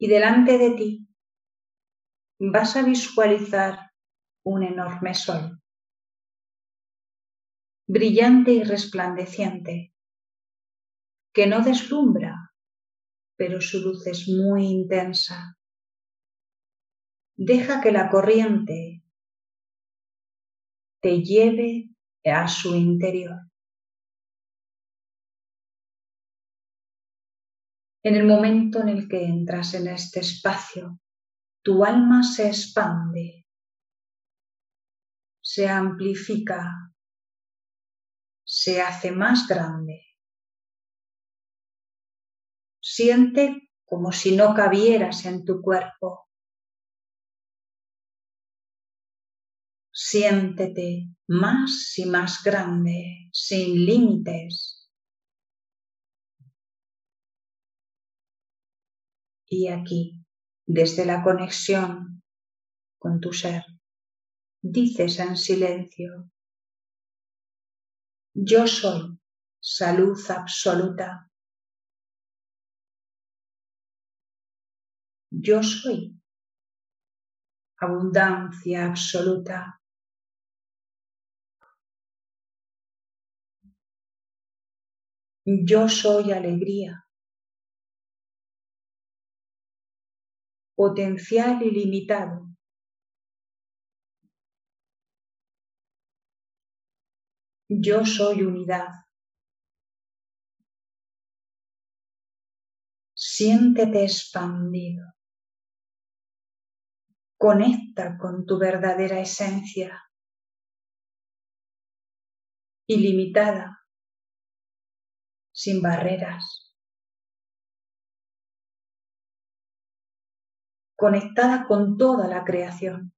Y delante de ti vas a visualizar un enorme sol, brillante y resplandeciente, que no deslumbra, pero su luz es muy intensa. Deja que la corriente te lleve a su interior. En el momento en el que entras en este espacio, tu alma se expande, se amplifica, se hace más grande. Siente como si no cabieras en tu cuerpo. Siéntete más y más grande, sin límites. Y aquí, desde la conexión con tu ser, dices en silencio, yo soy salud absoluta. Yo soy abundancia absoluta. Yo soy alegría. Potencial ilimitado. Yo soy unidad. Siéntete expandido. Conecta con tu verdadera esencia. Ilimitada, sin barreras. Conectada con toda la creación.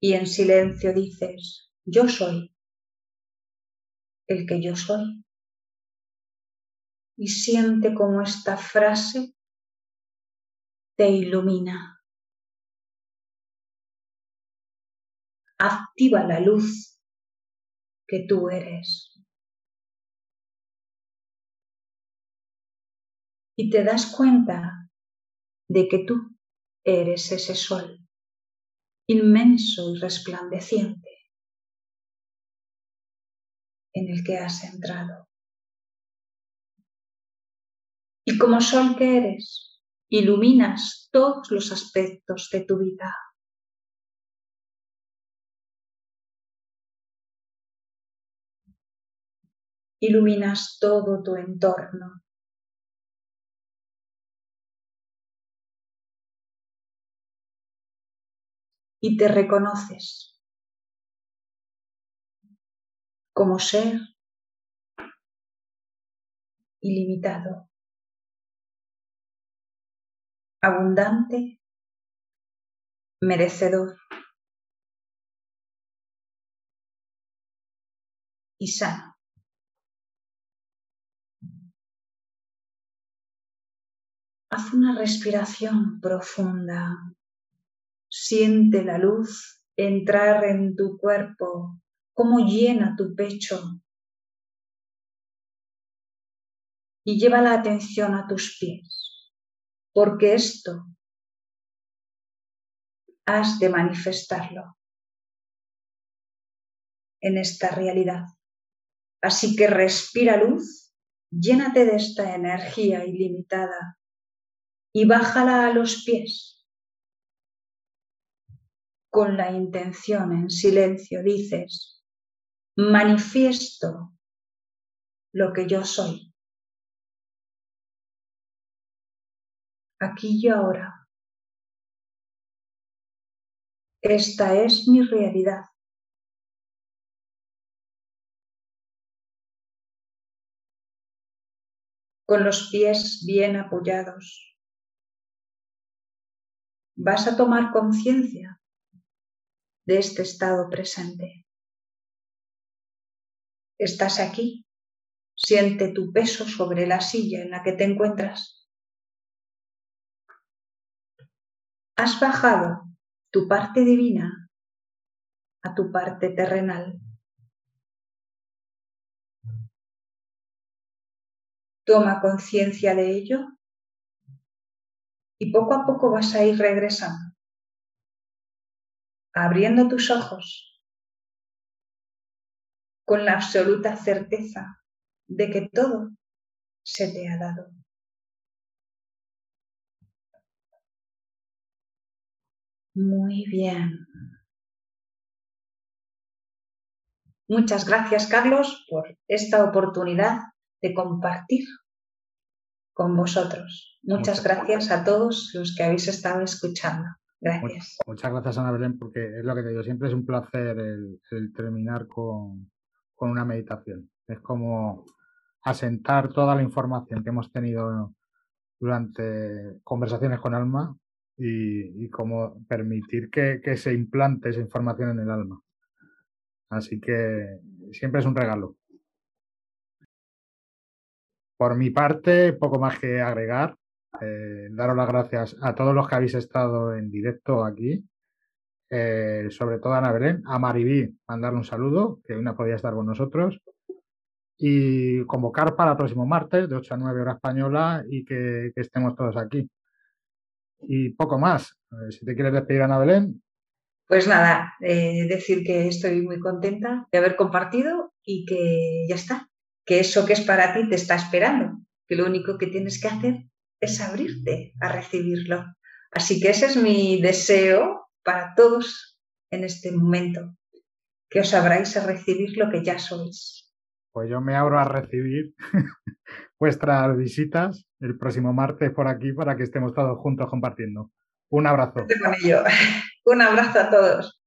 Y en silencio dices, yo soy el que yo soy. Y siente como esta frase te ilumina. Activa la luz que tú eres. Y te das cuenta de que tú eres ese sol inmenso y resplandeciente en el que has entrado. Y como sol que eres, iluminas todos los aspectos de tu vida. Iluminas todo tu entorno. Y te reconoces como ser ilimitado, abundante, merecedor y sano. Haz una respiración profunda Siente la luz entrar en tu cuerpo, cómo llena tu pecho. Y lleva la atención a tus pies, porque esto has de manifestarlo en esta realidad. Así que respira luz, llénate de esta energía ilimitada y bájala a los pies. Con la intención en silencio dices, manifiesto lo que yo soy. Aquí y ahora. Esta es mi realidad. Con los pies bien apoyados. Vas a tomar conciencia de este estado presente. Estás aquí. Siente tu peso sobre la silla en la que te encuentras. Has bajado tu parte divina a tu parte terrenal. Toma conciencia de ello y poco a poco vas a ir regresando, abriendo tus ojos con la absoluta certeza de que todo se te ha dado. Muy bien. Muchas gracias, Carlos, por esta oportunidad de compartir con vosotros. Muchas, gracias a todos los que habéis estado escuchando. Gracias. Muchas gracias, Ana Belén, porque es lo que te digo, siempre es un placer el, terminar con, con, una meditación. Es como asentar toda la información que hemos tenido durante conversaciones con Alma y, como permitir que, se implante esa información en el alma. Así que siempre es un regalo. Por mi parte, poco más que agregar. Eh, daros las gracias a todos los que habéis estado en directo aquí, eh, sobre todo a Ana Belén, a Maribí, mandarle un saludo, que hoy no podía estar con nosotros, y convocar para el próximo martes, de 8 a 9 hora española, y que estemos todos aquí y poco más. Si te quieres despedir, Ana Belén. Pues nada, eh, decir que estoy muy contenta de haber compartido y que ya está, que eso que es para ti te está esperando, que lo único que tienes que hacer es abrirte a recibirlo. Así que ese es mi deseo para todos en este momento, que os abráis a recibir lo que ya sois. Pues yo me abro a recibir [LAUGHS] vuestras visitas el próximo martes por aquí para que estemos todos juntos compartiendo. Un abrazo. [LAUGHS] Un abrazo a todos.